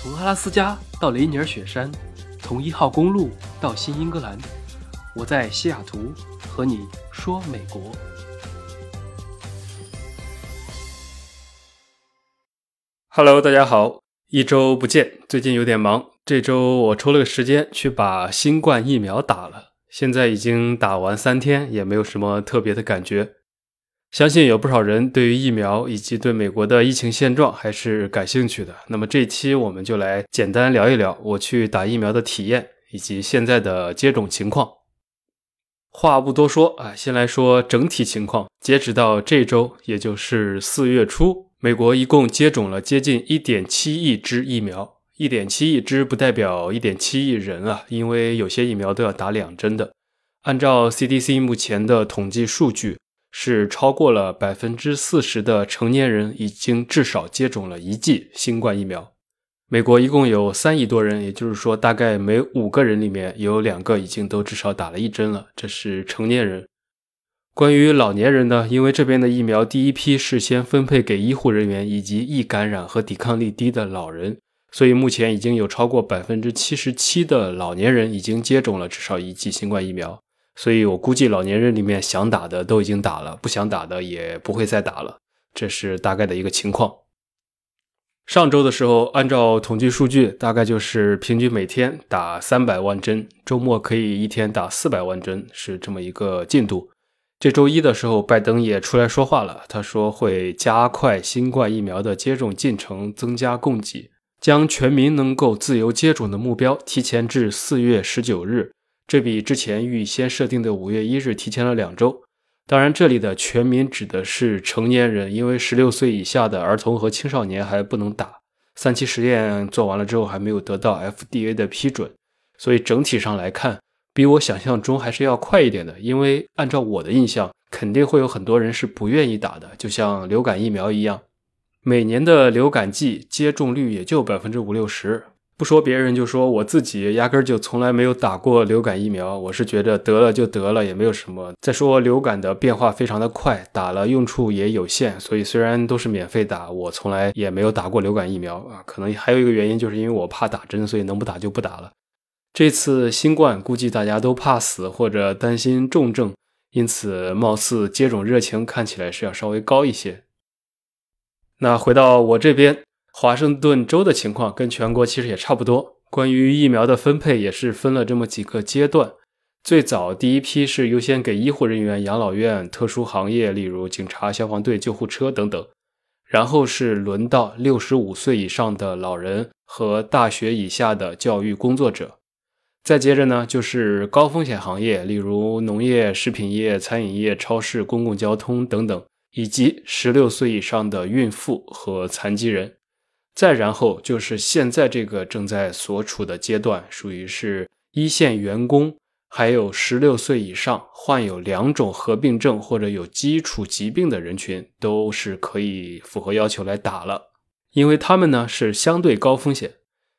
从阿拉斯加到雷尼尔雪山，从一号公路到新英格兰，我在西雅图和你说美国。Hello，大家好，一周不见，最近有点忙。这周我抽了个时间去把新冠疫苗打了，现在已经打完三天，也没有什么特别的感觉。相信有不少人对于疫苗以及对美国的疫情现状还是感兴趣的。那么这期我们就来简单聊一聊我去打疫苗的体验以及现在的接种情况。话不多说啊，先来说整体情况。截止到这周，也就是四月初，美国一共接种了接近一点七亿支疫苗。一点七亿支不代表一点七亿人啊，因为有些疫苗都要打两针的。按照 CDC 目前的统计数据。是超过了百分之四十的成年人已经至少接种了一剂新冠疫苗。美国一共有三亿多人，也就是说，大概每五个人里面有两个已经都至少打了一针了。这是成年人。关于老年人呢，因为这边的疫苗第一批是先分配给医护人员以及易感染和抵抗力低的老人，所以目前已经有超过百分之七十七的老年人已经接种了至少一剂新冠疫苗。所以我估计老年人里面想打的都已经打了，不想打的也不会再打了，这是大概的一个情况。上周的时候，按照统计数据，大概就是平均每天打三百万针，周末可以一天打四百万针，是这么一个进度。这周一的时候，拜登也出来说话了，他说会加快新冠疫苗的接种进程，增加供给，将全民能够自由接种的目标提前至四月十九日。这比之前预先设定的五月一日提前了两周。当然，这里的全民指的是成年人，因为十六岁以下的儿童和青少年还不能打。三期实验做完了之后，还没有得到 FDA 的批准，所以整体上来看，比我想象中还是要快一点的。因为按照我的印象，肯定会有很多人是不愿意打的，就像流感疫苗一样，每年的流感季接种率也就百分之五六十。不说别人，就说我自己，压根儿就从来没有打过流感疫苗。我是觉得得了就得了，也没有什么。再说流感的变化非常的快，打了用处也有限，所以虽然都是免费打，我从来也没有打过流感疫苗啊。可能还有一个原因，就是因为我怕打针，所以能不打就不打了。这次新冠估计大家都怕死或者担心重症，因此貌似接种热情看起来是要稍微高一些。那回到我这边。华盛顿州的情况跟全国其实也差不多。关于疫苗的分配也是分了这么几个阶段。最早第一批是优先给医护人员、养老院、特殊行业，例如警察、消防队、救护车等等。然后是轮到六十五岁以上的老人和大学以下的教育工作者。再接着呢，就是高风险行业，例如农业、食品业、餐饮业、超市、公共交通等等，以及十六岁以上的孕妇和残疾人。再然后就是现在这个正在所处的阶段，属于是一线员工，还有十六岁以上患有两种合并症或者有基础疾病的人群，都是可以符合要求来打了，因为他们呢是相对高风险。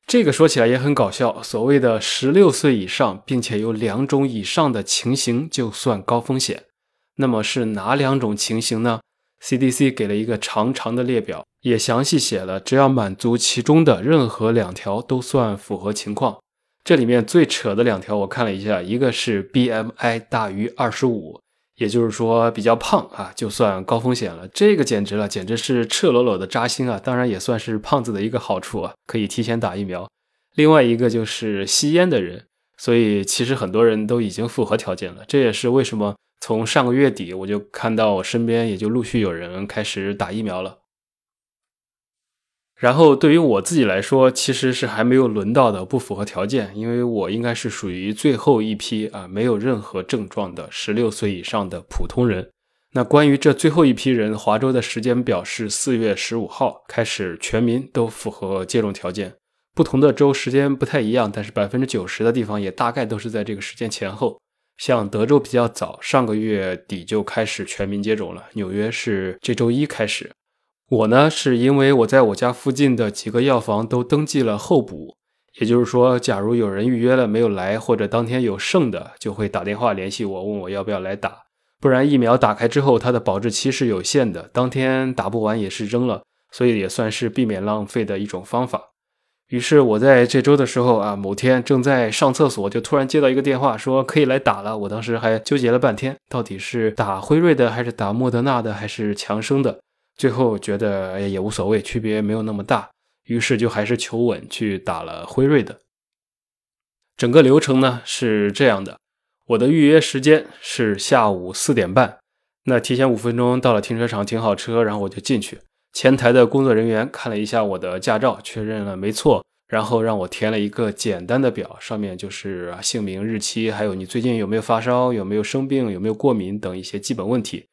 这个说起来也很搞笑，所谓的十六岁以上，并且有两种以上的情形就算高风险，那么是哪两种情形呢？？CDC 给了一个长长的列表，也详细写了，只要满足其中的任何两条都算符合情况。这里面最扯的两条我看了一下，一个是 BMI 大于二十五，也就是说比较胖啊，就算高风险了。这个简直了，简直是赤裸裸的扎心啊！当然也算是胖子的一个好处啊，可以提前打疫苗。另外一个就是吸烟的人，所以其实很多人都已经符合条件了。这也是为什么。从上个月底，我就看到我身边也就陆续有人开始打疫苗了。然后对于我自己来说，其实是还没有轮到的，不符合条件，因为我应该是属于最后一批啊，没有任何症状的十六岁以上的普通人。那关于这最后一批人，华州的时间表是四月十五号开始，全民都符合接种条件。不同的州时间不太一样，但是百分之九十的地方也大概都是在这个时间前后。像德州比较早，上个月底就开始全民接种了。纽约是这周一开始。我呢，是因为我在我家附近的几个药房都登记了候补，也就是说，假如有人预约了没有来，或者当天有剩的，就会打电话联系我，问我要不要来打。不然疫苗打开之后，它的保质期是有限的，当天打不完也是扔了，所以也算是避免浪费的一种方法。于是我在这周的时候啊，某天正在上厕所，就突然接到一个电话，说可以来打了。我当时还纠结了半天，到底是打辉瑞的，还是打莫德纳的，还是强生的？最后觉得也无所谓，区别没有那么大，于是就还是求稳去打了辉瑞的。整个流程呢是这样的，我的预约时间是下午四点半，那提前五分钟到了停车场停好车，然后我就进去。前台的工作人员看了一下我的驾照，确认了没错，然后让我填了一个简单的表，上面就是姓名、日期，还有你最近有没有发烧、有没有生病、有没有过敏等一些基本问题，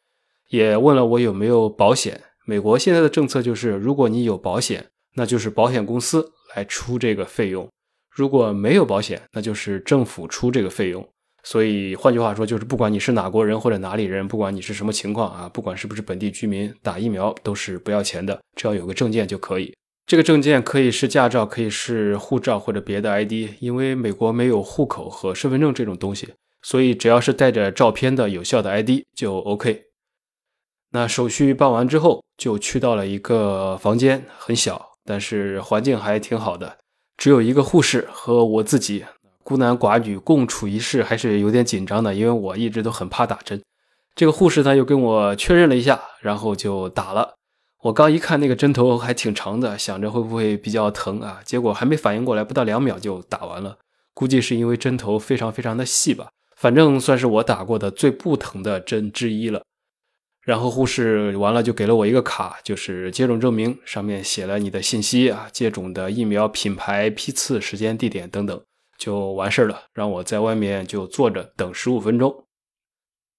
也问了我有没有保险。美国现在的政策就是，如果你有保险，那就是保险公司来出这个费用；如果没有保险，那就是政府出这个费用。所以换句话说，就是不管你是哪国人或者哪里人，不管你是什么情况啊，不管是不是本地居民，打疫苗都是不要钱的，只要有个证件就可以。这个证件可以是驾照，可以是护照或者别的 ID，因为美国没有户口和身份证这种东西，所以只要是带着照片的有效的 ID 就 OK。那手续办完之后，就去到了一个房间，很小，但是环境还挺好的，只有一个护士和我自己。孤男寡女共处一室还是有点紧张的，因为我一直都很怕打针。这个护士呢又跟我确认了一下，然后就打了。我刚一看那个针头还挺长的，想着会不会比较疼啊？结果还没反应过来，不到两秒就打完了。估计是因为针头非常非常的细吧，反正算是我打过的最不疼的针之一了。然后护士完了就给了我一个卡，就是接种证明，上面写了你的信息啊，接种的疫苗品牌、批次、时间、地点等等。就完事儿了，让我在外面就坐着等十五分钟。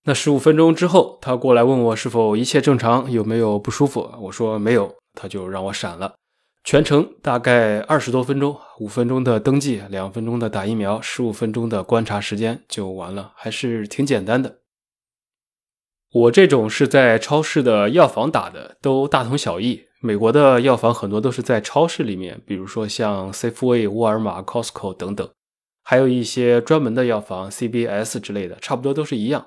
那十五分钟之后，他过来问我是否一切正常，有没有不舒服。我说没有，他就让我闪了。全程大概二十多分钟，五分钟的登记，两分钟的打疫苗，十五分钟的观察时间就完了，还是挺简单的。我这种是在超市的药房打的，都大同小异。美国的药房很多都是在超市里面，比如说像 Safeway、沃尔玛、Costco 等等。还有一些专门的药房，CBS 之类的，差不多都是一样。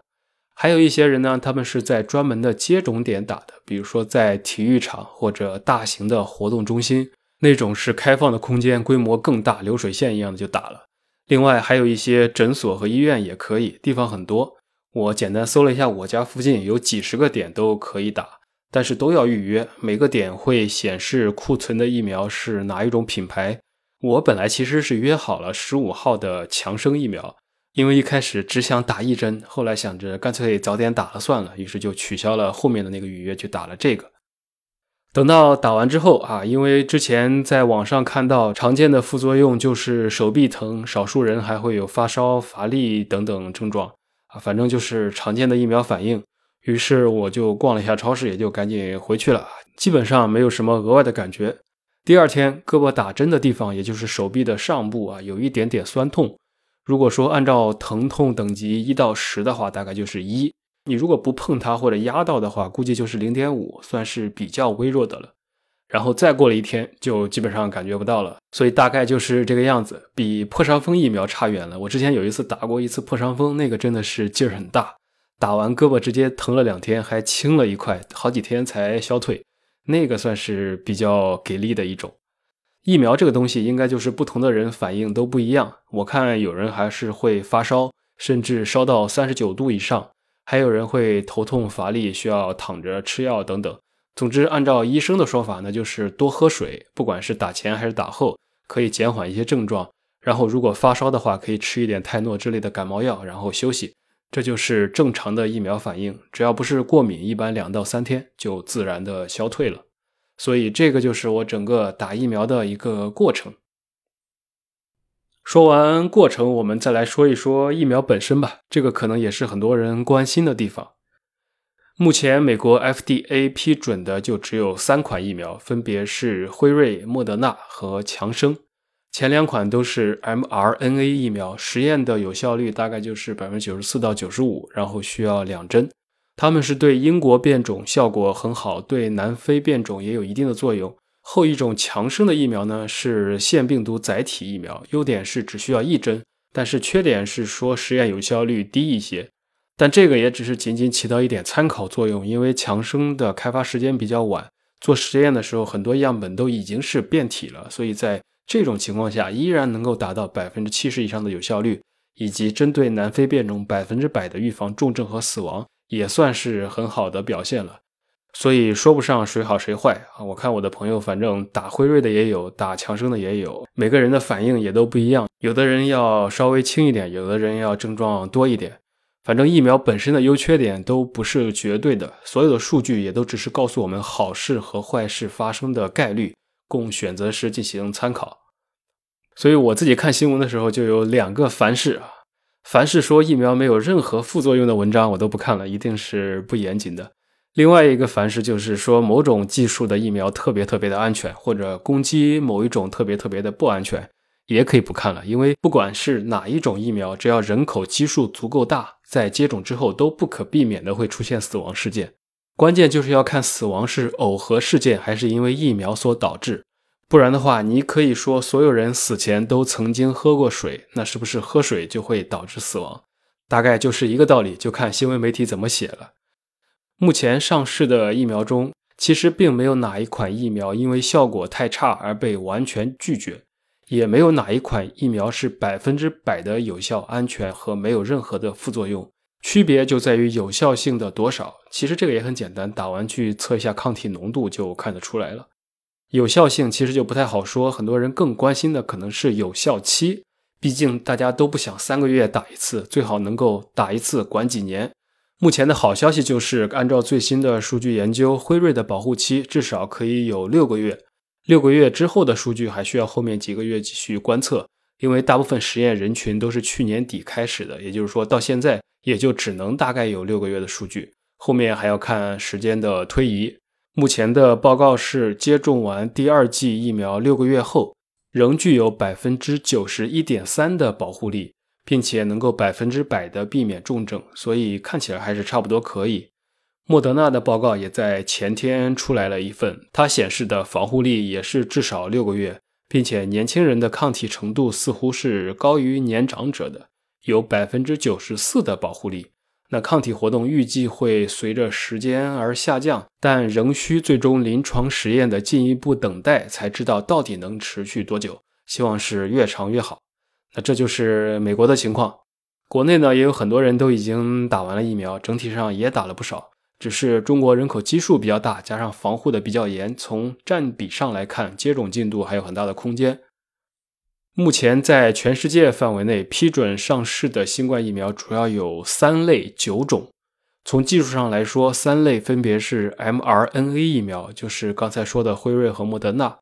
还有一些人呢，他们是在专门的接种点打的，比如说在体育场或者大型的活动中心，那种是开放的空间，规模更大，流水线一样的就打了。另外还有一些诊所和医院也可以，地方很多。我简单搜了一下，我家附近有几十个点都可以打，但是都要预约。每个点会显示库存的疫苗是哪一种品牌。我本来其实是约好了十五号的强生疫苗，因为一开始只想打一针，后来想着干脆早点打了算了，于是就取消了后面的那个预约，去打了这个。等到打完之后啊，因为之前在网上看到常见的副作用就是手臂疼，少数人还会有发烧、乏力等等症状啊，反正就是常见的疫苗反应。于是我就逛了一下超市，也就赶紧回去了，基本上没有什么额外的感觉。第二天，胳膊打针的地方，也就是手臂的上部啊，有一点点酸痛。如果说按照疼痛等级一到十的话，大概就是一。你如果不碰它或者压到的话，估计就是零点五，算是比较微弱的了。然后再过了一天，就基本上感觉不到了。所以大概就是这个样子，比破伤风疫苗差远了。我之前有一次打过一次破伤风，那个真的是劲儿很大，打完胳膊直接疼了两天，还青了一块，好几天才消退。那个算是比较给力的一种疫苗，这个东西应该就是不同的人反应都不一样。我看有人还是会发烧，甚至烧到三十九度以上，还有人会头痛乏力，需要躺着吃药等等。总之，按照医生的说法呢，就是多喝水，不管是打前还是打后，可以减缓一些症状。然后如果发烧的话，可以吃一点泰诺之类的感冒药，然后休息。这就是正常的疫苗反应，只要不是过敏，一般两到三天就自然的消退了。所以这个就是我整个打疫苗的一个过程。说完过程，我们再来说一说疫苗本身吧。这个可能也是很多人关心的地方。目前美国 FDA 批准的就只有三款疫苗，分别是辉瑞、莫德纳和强生。前两款都是 mRNA 疫苗，实验的有效率大概就是百分之九十四到九十五，然后需要两针。他们是对英国变种效果很好，对南非变种也有一定的作用。后一种强生的疫苗呢是腺病毒载体疫苗，优点是只需要一针，但是缺点是说实验有效率低一些。但这个也只是仅仅起到一点参考作用，因为强生的开发时间比较晚，做实验的时候很多样本都已经是变体了，所以在这种情况下依然能够达到百分之七十以上的有效率，以及针对南非变种百分之百的预防重症和死亡，也算是很好的表现了。所以说不上谁好谁坏啊！我看我的朋友，反正打辉瑞的也有，打强生的也有，每个人的反应也都不一样。有的人要稍微轻一点，有的人要症状多一点。反正疫苗本身的优缺点都不是绝对的，所有的数据也都只是告诉我们好事和坏事发生的概率，供选择时进行参考。所以我自己看新闻的时候就有两个凡是啊，凡是说疫苗没有任何副作用的文章我都不看了，一定是不严谨的。另外一个凡是就是说某种技术的疫苗特别特别的安全，或者攻击某一种特别特别的不安全。也可以不看了，因为不管是哪一种疫苗，只要人口基数足够大，在接种之后都不可避免的会出现死亡事件。关键就是要看死亡是耦合事件还是因为疫苗所导致。不然的话，你可以说所有人死前都曾经喝过水，那是不是喝水就会导致死亡？大概就是一个道理，就看新闻媒体怎么写了。目前上市的疫苗中，其实并没有哪一款疫苗因为效果太差而被完全拒绝。也没有哪一款疫苗是百分之百的有效、安全和没有任何的副作用，区别就在于有效性的多少。其实这个也很简单，打完去测一下抗体浓度就看得出来了。有效性其实就不太好说，很多人更关心的可能是有效期，毕竟大家都不想三个月打一次，最好能够打一次管几年。目前的好消息就是，按照最新的数据研究，辉瑞的保护期至少可以有六个月。六个月之后的数据还需要后面几个月继续观测，因为大部分实验人群都是去年底开始的，也就是说到现在也就只能大概有六个月的数据，后面还要看时间的推移。目前的报告是接种完第二剂疫苗六个月后，仍具有百分之九十一点三的保护力，并且能够百分之百的避免重症，所以看起来还是差不多可以。莫德纳的报告也在前天出来了一份，它显示的防护力也是至少六个月，并且年轻人的抗体程度似乎是高于年长者的，有百分之九十四的保护力。那抗体活动预计会随着时间而下降，但仍需最终临床实验的进一步等待才知道到底能持续多久。希望是越长越好。那这就是美国的情况，国内呢也有很多人都已经打完了疫苗，整体上也打了不少。只是中国人口基数比较大，加上防护的比较严，从占比上来看，接种进度还有很大的空间。目前在全世界范围内批准上市的新冠疫苗主要有三类九种。从技术上来说，三类分别是 mRNA 疫苗，就是刚才说的辉瑞和莫德纳；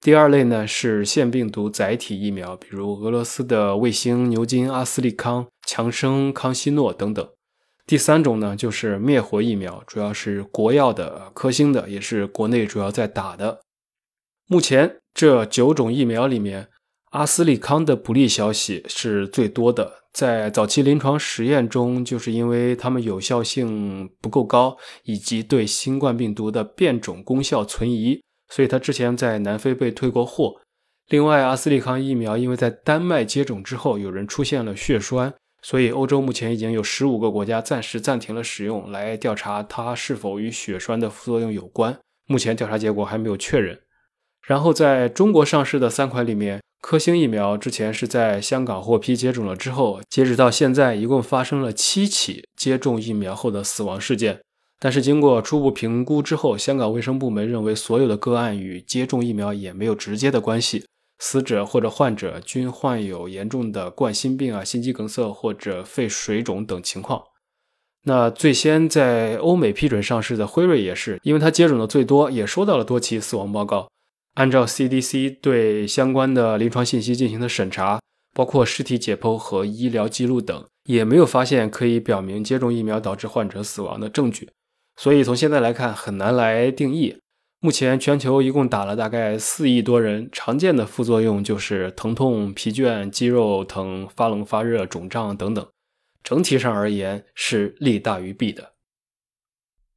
第二类呢是腺病毒载体疫苗，比如俄罗斯的卫星、牛津、阿斯利康、强生、康希诺等等。第三种呢，就是灭活疫苗，主要是国药的、科兴的，也是国内主要在打的。目前这九种疫苗里面，阿斯利康的不利消息是最多的。在早期临床实验中，就是因为它们有效性不够高，以及对新冠病毒的变种功效存疑，所以它之前在南非被退过货。另外，阿斯利康疫苗因为在丹麦接种之后，有人出现了血栓。所以，欧洲目前已经有十五个国家暂时暂停了使用，来调查它是否与血栓的副作用有关。目前调查结果还没有确认。然后，在中国上市的三款里面，科兴疫苗之前是在香港获批接种了之后，截止到现在一共发生了七起接种疫苗后的死亡事件。但是经过初步评估之后，香港卫生部门认为所有的个案与接种疫苗也没有直接的关系。死者或者患者均患有严重的冠心病啊、心肌梗塞或者肺水肿等情况。那最先在欧美批准上市的辉瑞也是，因为它接种的最多，也收到了多起死亡报告。按照 CDC 对相关的临床信息进行的审查，包括尸体解剖和医疗记录等，也没有发现可以表明接种疫苗导致患者死亡的证据。所以从现在来看，很难来定义。目前全球一共打了大概四亿多人，常见的副作用就是疼痛、疲倦、肌肉疼、发冷发热、肿胀等等。整体上而言是利大于弊的。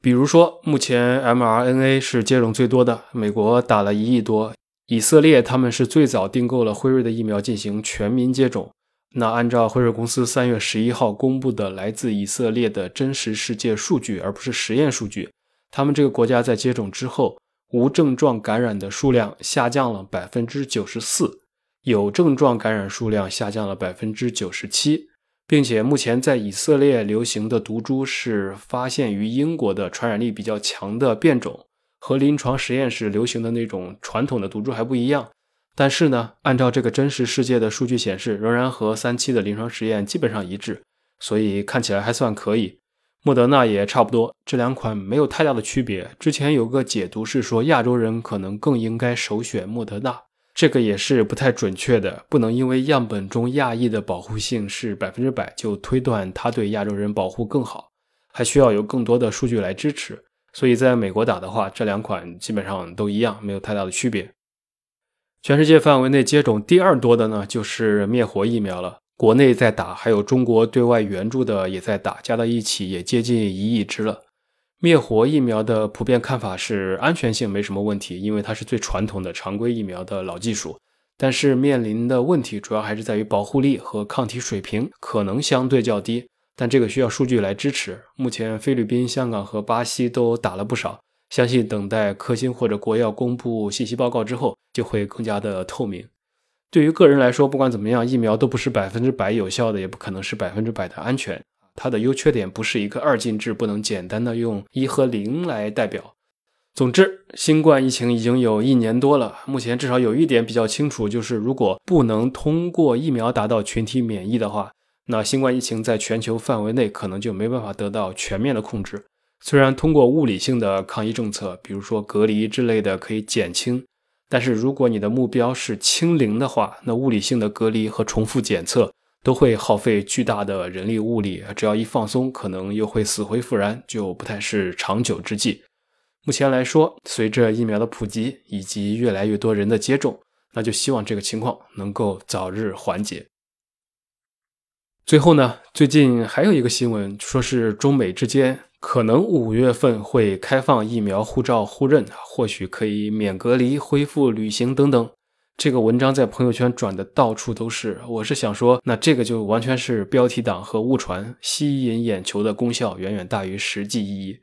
比如说，目前 mRNA 是接种最多的，美国打了一亿多，以色列他们是最早订购了辉瑞的疫苗进行全民接种。那按照辉瑞公司三月十一号公布的来自以色列的真实世界数据，而不是实验数据，他们这个国家在接种之后。无症状感染的数量下降了百分之九十四，有症状感染数量下降了百分之九十七，并且目前在以色列流行的毒株是发现于英国的传染力比较强的变种，和临床实验室流行的那种传统的毒株还不一样。但是呢，按照这个真实世界的数据显示，仍然和三期的临床实验基本上一致，所以看起来还算可以。莫德纳也差不多，这两款没有太大的区别。之前有个解读是说，亚洲人可能更应该首选莫德纳，这个也是不太准确的。不能因为样本中亚裔的保护性是百分之百，就推断它对亚洲人保护更好，还需要有更多的数据来支持。所以在美国打的话，这两款基本上都一样，没有太大的区别。全世界范围内接种第二多的呢，就是灭活疫苗了。国内在打，还有中国对外援助的也在打，加到一起也接近一亿支了。灭活疫苗的普遍看法是安全性没什么问题，因为它是最传统的常规疫苗的老技术。但是面临的问题主要还是在于保护力和抗体水平可能相对较低，但这个需要数据来支持。目前菲律宾、香港和巴西都打了不少。相信等待科兴或者国药公布信息报告之后，就会更加的透明。对于个人来说，不管怎么样，疫苗都不是百分之百有效的，也不可能是百分之百的安全。它的优缺点不是一个二进制，不能简单的用一和零来代表。总之，新冠疫情已经有一年多了，目前至少有一点比较清楚，就是如果不能通过疫苗达到群体免疫的话，那新冠疫情在全球范围内可能就没办法得到全面的控制。虽然通过物理性的抗疫政策，比如说隔离之类的可以减轻，但是如果你的目标是清零的话，那物理性的隔离和重复检测都会耗费巨大的人力物力，只要一放松，可能又会死灰复燃，就不太是长久之计。目前来说，随着疫苗的普及以及越来越多人的接种，那就希望这个情况能够早日缓解。最后呢，最近还有一个新闻，说是中美之间。可能五月份会开放疫苗护照互认，或许可以免隔离、恢复旅行等等。这个文章在朋友圈转的到处都是。我是想说，那这个就完全是标题党和误传，吸引眼球的功效远远大于实际意义。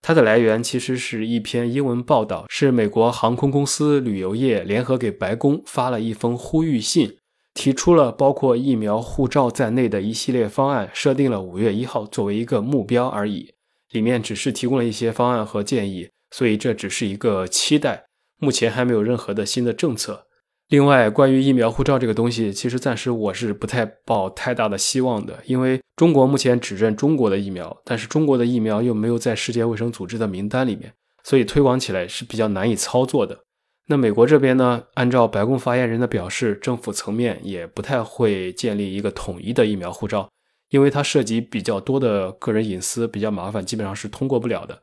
它的来源其实是一篇英文报道，是美国航空公司、旅游业联合给白宫发了一封呼吁信，提出了包括疫苗护照在内的一系列方案，设定了五月一号作为一个目标而已。里面只是提供了一些方案和建议，所以这只是一个期待，目前还没有任何的新的政策。另外，关于疫苗护照这个东西，其实暂时我是不太抱太大的希望的，因为中国目前只认中国的疫苗，但是中国的疫苗又没有在世界卫生组织的名单里面，所以推广起来是比较难以操作的。那美国这边呢，按照白宫发言人的表示，政府层面也不太会建立一个统一的疫苗护照。因为它涉及比较多的个人隐私，比较麻烦，基本上是通过不了的。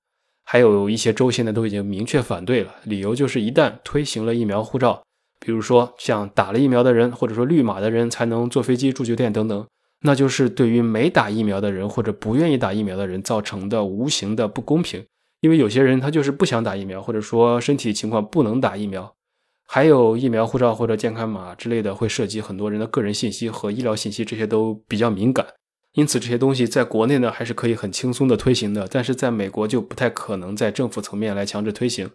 还有一些州现在都已经明确反对了，理由就是一旦推行了疫苗护照，比如说像打了疫苗的人，或者说绿码的人才能坐飞机、住酒店等等，那就是对于没打疫苗的人或者不愿意打疫苗的人造成的无形的不公平。因为有些人他就是不想打疫苗，或者说身体情况不能打疫苗。还有疫苗护照或者健康码之类的，会涉及很多人的个人信息和医疗信息，这些都比较敏感。因此，这些东西在国内呢还是可以很轻松的推行的，但是在美国就不太可能在政府层面来强制推行，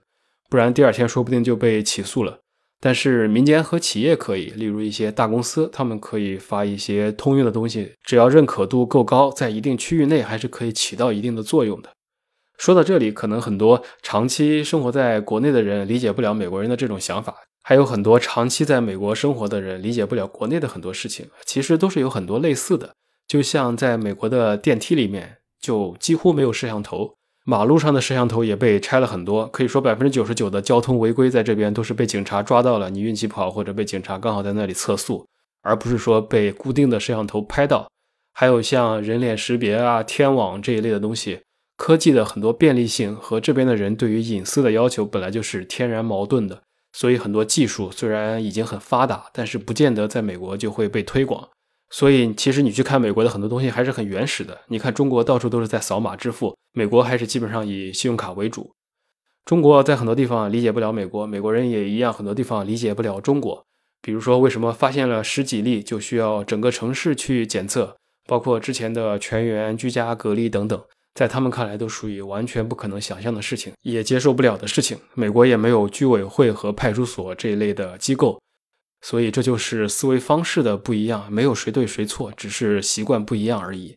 不然第二天说不定就被起诉了。但是民间和企业可以，例如一些大公司，他们可以发一些通用的东西，只要认可度够高，在一定区域内还是可以起到一定的作用的。说到这里，可能很多长期生活在国内的人理解不了美国人的这种想法，还有很多长期在美国生活的人理解不了国内的很多事情，其实都是有很多类似的。就像在美国的电梯里面，就几乎没有摄像头，马路上的摄像头也被拆了很多。可以说，百分之九十九的交通违规在这边都是被警察抓到了，你运气不好，或者被警察刚好在那里测速，而不是说被固定的摄像头拍到。还有像人脸识别啊、天网这一类的东西，科技的很多便利性和这边的人对于隐私的要求本来就是天然矛盾的，所以很多技术虽然已经很发达，但是不见得在美国就会被推广。所以，其实你去看美国的很多东西还是很原始的。你看中国到处都是在扫码支付，美国还是基本上以信用卡为主。中国在很多地方理解不了美国，美国人也一样，很多地方理解不了中国。比如说，为什么发现了十几例就需要整个城市去检测，包括之前的全员居家隔离等等，在他们看来都属于完全不可能想象的事情，也接受不了的事情。美国也没有居委会和派出所这一类的机构。所以这就是思维方式的不一样，没有谁对谁错，只是习惯不一样而已。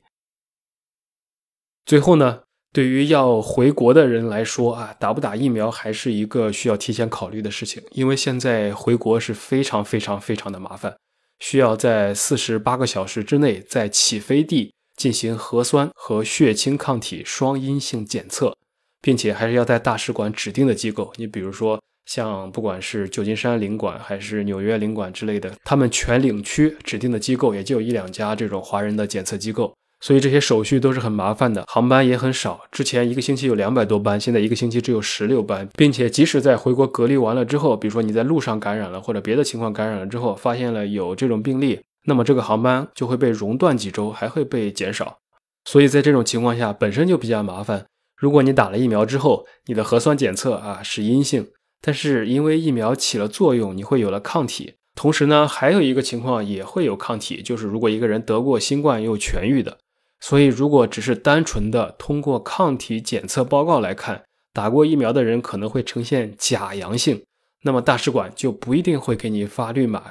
最后呢，对于要回国的人来说啊，打不打疫苗还是一个需要提前考虑的事情，因为现在回国是非常非常非常的麻烦，需要在四十八个小时之内在起飞地进行核酸和血清抗体双阴性检测，并且还是要在大使馆指定的机构，你比如说。像不管是旧金山领馆还是纽约领馆之类的，他们全领区指定的机构也就有一两家这种华人的检测机构，所以这些手续都是很麻烦的，航班也很少。之前一个星期有两百多班，现在一个星期只有十六班，并且即使在回国隔离完了之后，比如说你在路上感染了或者别的情况感染了之后，发现了有这种病例，那么这个航班就会被熔断几周，还会被减少。所以在这种情况下，本身就比较麻烦。如果你打了疫苗之后，你的核酸检测啊是阴性。但是因为疫苗起了作用，你会有了抗体。同时呢，还有一个情况也会有抗体，就是如果一个人得过新冠又痊愈的。所以，如果只是单纯的通过抗体检测报告来看，打过疫苗的人可能会呈现假阳性，那么大使馆就不一定会给你发绿码，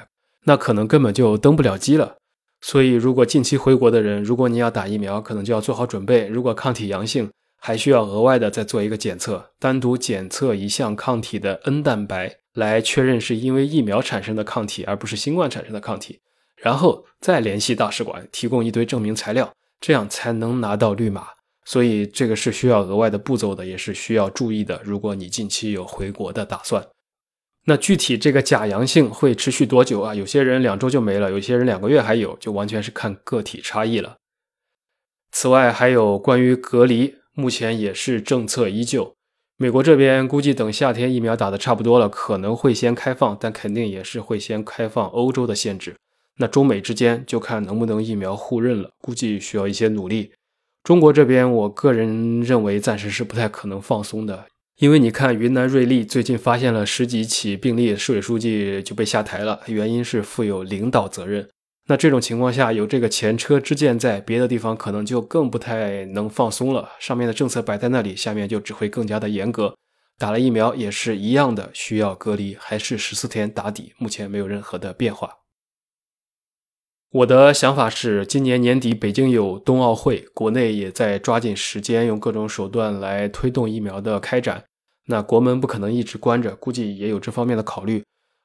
那可能根本就登不了机了。所以，如果近期回国的人，如果你要打疫苗，可能就要做好准备。如果抗体阳性，还需要额外的再做一个检测，单独检测一项抗体的 N 蛋白，来确认是因为疫苗产生的抗体，而不是新冠产生的抗体，然后再联系大使馆提供一堆证明材料，这样才能拿到绿码。所以这个是需要额外的步骤的，也是需要注意的。如果你近期有回国的打算，那具体这个假阳性会持续多久啊？有些人两周就没了，有些人两个月还有，就完全是看个体差异了。此外，还有关于隔离。目前也是政策依旧，美国这边估计等夏天疫苗打的差不多了，可能会先开放，但肯定也是会先开放欧洲的限制。那中美之间就看能不能疫苗互认了，估计需要一些努力。中国这边，我个人认为暂时是不太可能放松的，因为你看云南瑞丽最近发现了十几起病例，市委书记就被下台了，原因是负有领导责任。那这种情况下，有这个前车之鉴在，别的地方可能就更不太能放松了。上面的政策摆在那里，下面就只会更加的严格。打了疫苗也是一样的，需要隔离，还是十四天打底，目前没有任何的变化。我的想法是，今年年底北京有冬奥会，国内也在抓紧时间，用各种手段来推动疫苗的开展。那国门不可能一直关着，估计也有这方面的考虑。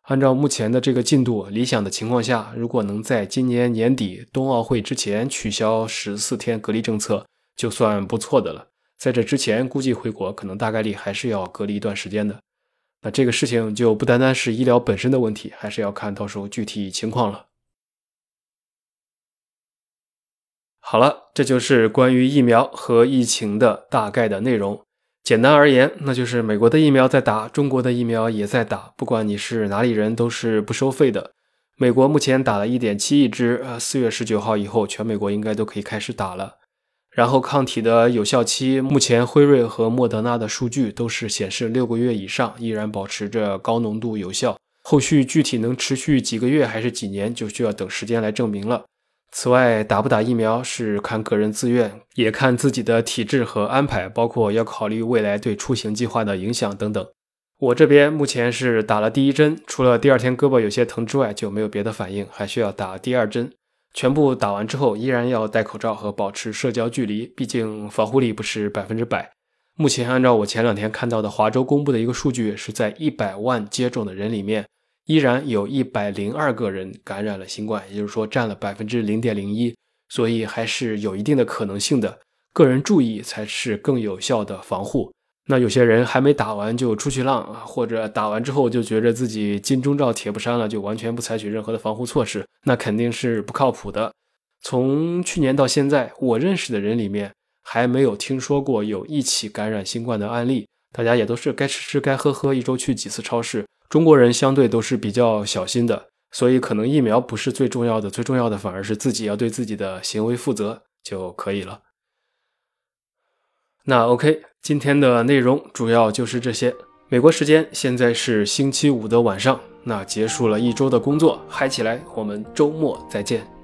按照目前的这个进度，理想的情况下，如果能在今年年底冬奥会之前取消十四天隔离政策，就算不错的了。在这之前，估计回国可能大概率还是要隔离一段时间的。那这个事情就不单单是医疗本身的问题，还是要看到时候具体情况了。好了，这就是关于疫苗和疫情的大概的内容。简单而言，那就是美国的疫苗在打，中国的疫苗也在打。不管你是哪里人，都是不收费的。美国目前打了一点七亿支，呃，四月十九号以后，全美国应该都可以开始打了。然后抗体的有效期，目前辉瑞和莫德纳的数据都是显示六个月以上，依然保持着高浓度有效。后续具体能持续几个月还是几年，就需要等时间来证明了。此外，打不打疫苗是看个人自愿，也看自己的体质和安排，包括要考虑未来对出行计划的影响等等。我这边目前是打了第一针，除了第二天胳膊有些疼之外，就没有别的反应，还需要打第二针。全部打完之后，依然要戴口罩和保持社交距离，毕竟防护力不是百分之百。目前按照我前两天看到的华州公布的一个数据，是在一百万接种的人里面。依然有一百零二个人感染了新冠，也就是说占了百分之零点零一，所以还是有一定的可能性的。个人注意才是更有效的防护。那有些人还没打完就出去浪啊，或者打完之后就觉着自己金钟罩铁布衫了，就完全不采取任何的防护措施，那肯定是不靠谱的。从去年到现在，我认识的人里面还没有听说过有一起感染新冠的案例，大家也都是该吃吃该喝喝，一周去几次超市。中国人相对都是比较小心的，所以可能疫苗不是最重要的，最重要的反而是自己要对自己的行为负责就可以了。那 OK，今天的内容主要就是这些。美国时间现在是星期五的晚上，那结束了一周的工作，嗨起来！我们周末再见。